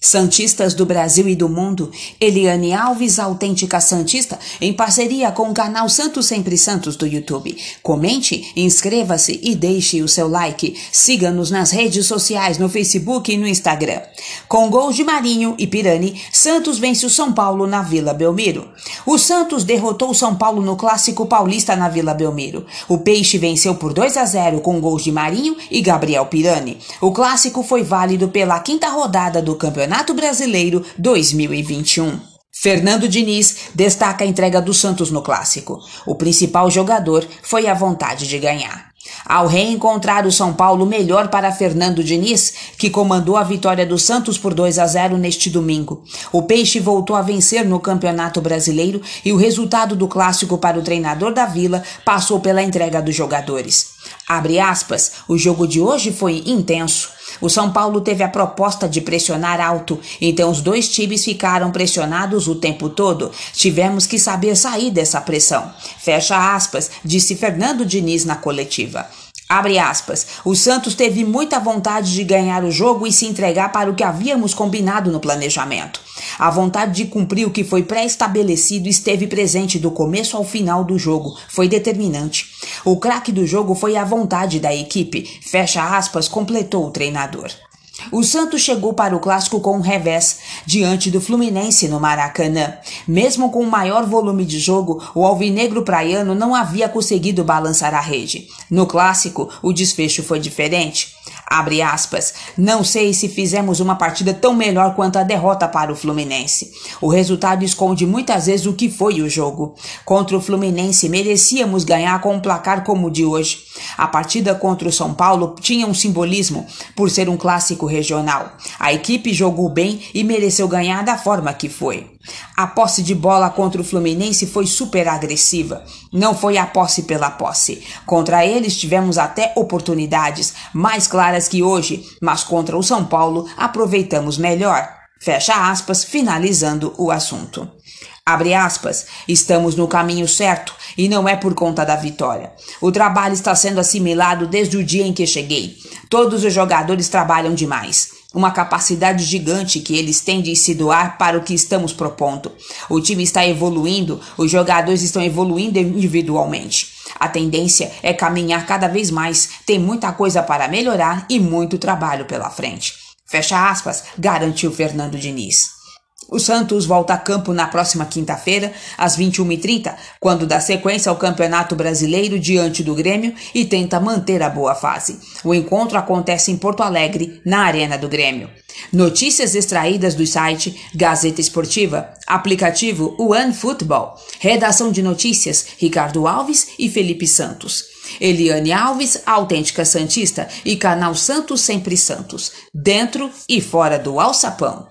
Santistas do Brasil e do mundo, Eliane Alves, autêntica Santista, em parceria com o canal Santos Sempre Santos do YouTube. Comente, inscreva-se e deixe o seu like. Siga-nos nas redes sociais, no Facebook e no Instagram. Com gols de Marinho e Pirani, Santos vence o São Paulo na Vila Belmiro. O Santos derrotou o São Paulo no Clássico Paulista na Vila Belmiro. O Peixe venceu por 2 a 0 com gols de Marinho e Gabriel Pirani. O clássico foi válido pela quinta rodada do Campeonato Campeonato Brasileiro 2021. Fernando Diniz destaca a entrega do Santos no clássico. O principal jogador foi a vontade de ganhar. Ao reencontrar o São Paulo, melhor para Fernando Diniz, que comandou a vitória do Santos por 2 a 0 neste domingo. O Peixe voltou a vencer no Campeonato Brasileiro e o resultado do clássico para o treinador da Vila passou pela entrega dos jogadores. Abre aspas, o jogo de hoje foi intenso. O São Paulo teve a proposta de pressionar alto, então os dois times ficaram pressionados o tempo todo. Tivemos que saber sair dessa pressão. Fecha aspas, disse Fernando Diniz na coletiva. Abre aspas. O Santos teve muita vontade de ganhar o jogo e se entregar para o que havíamos combinado no planejamento. A vontade de cumprir o que foi pré-estabelecido esteve presente do começo ao final do jogo, foi determinante. O craque do jogo foi a vontade da equipe, fecha aspas, completou o treinador. O Santos chegou para o clássico com um revés diante do Fluminense no Maracanã. Mesmo com o maior volume de jogo, o alvinegro praiano não havia conseguido balançar a rede. No clássico, o desfecho foi diferente. Abre aspas. Não sei se fizemos uma partida tão melhor quanto a derrota para o Fluminense. O resultado esconde muitas vezes o que foi o jogo. Contra o Fluminense merecíamos ganhar com um placar como o de hoje. A partida contra o São Paulo tinha um simbolismo por ser um clássico regional. A equipe jogou bem e mereceu ganhar da forma que foi. A posse de bola contra o Fluminense foi super agressiva. Não foi a posse pela posse. Contra eles tivemos até oportunidades mais claras que hoje, mas contra o São Paulo aproveitamos melhor. Fecha aspas, finalizando o assunto. Abre aspas, estamos no caminho certo e não é por conta da vitória. O trabalho está sendo assimilado desde o dia em que cheguei. Todos os jogadores trabalham demais. Uma capacidade gigante que eles têm de se doar para o que estamos propondo. O time está evoluindo, os jogadores estão evoluindo individualmente. A tendência é caminhar cada vez mais, tem muita coisa para melhorar e muito trabalho pela frente. Fecha aspas, garantiu Fernando Diniz. O Santos volta a campo na próxima quinta-feira, às 21h30, quando dá sequência ao Campeonato Brasileiro diante do Grêmio e tenta manter a boa fase. O encontro acontece em Porto Alegre, na Arena do Grêmio. Notícias extraídas do site Gazeta Esportiva, aplicativo One Football, redação de notícias Ricardo Alves e Felipe Santos. Eliane Alves, autêntica Santista e canal Santos Sempre Santos, dentro e fora do alçapão.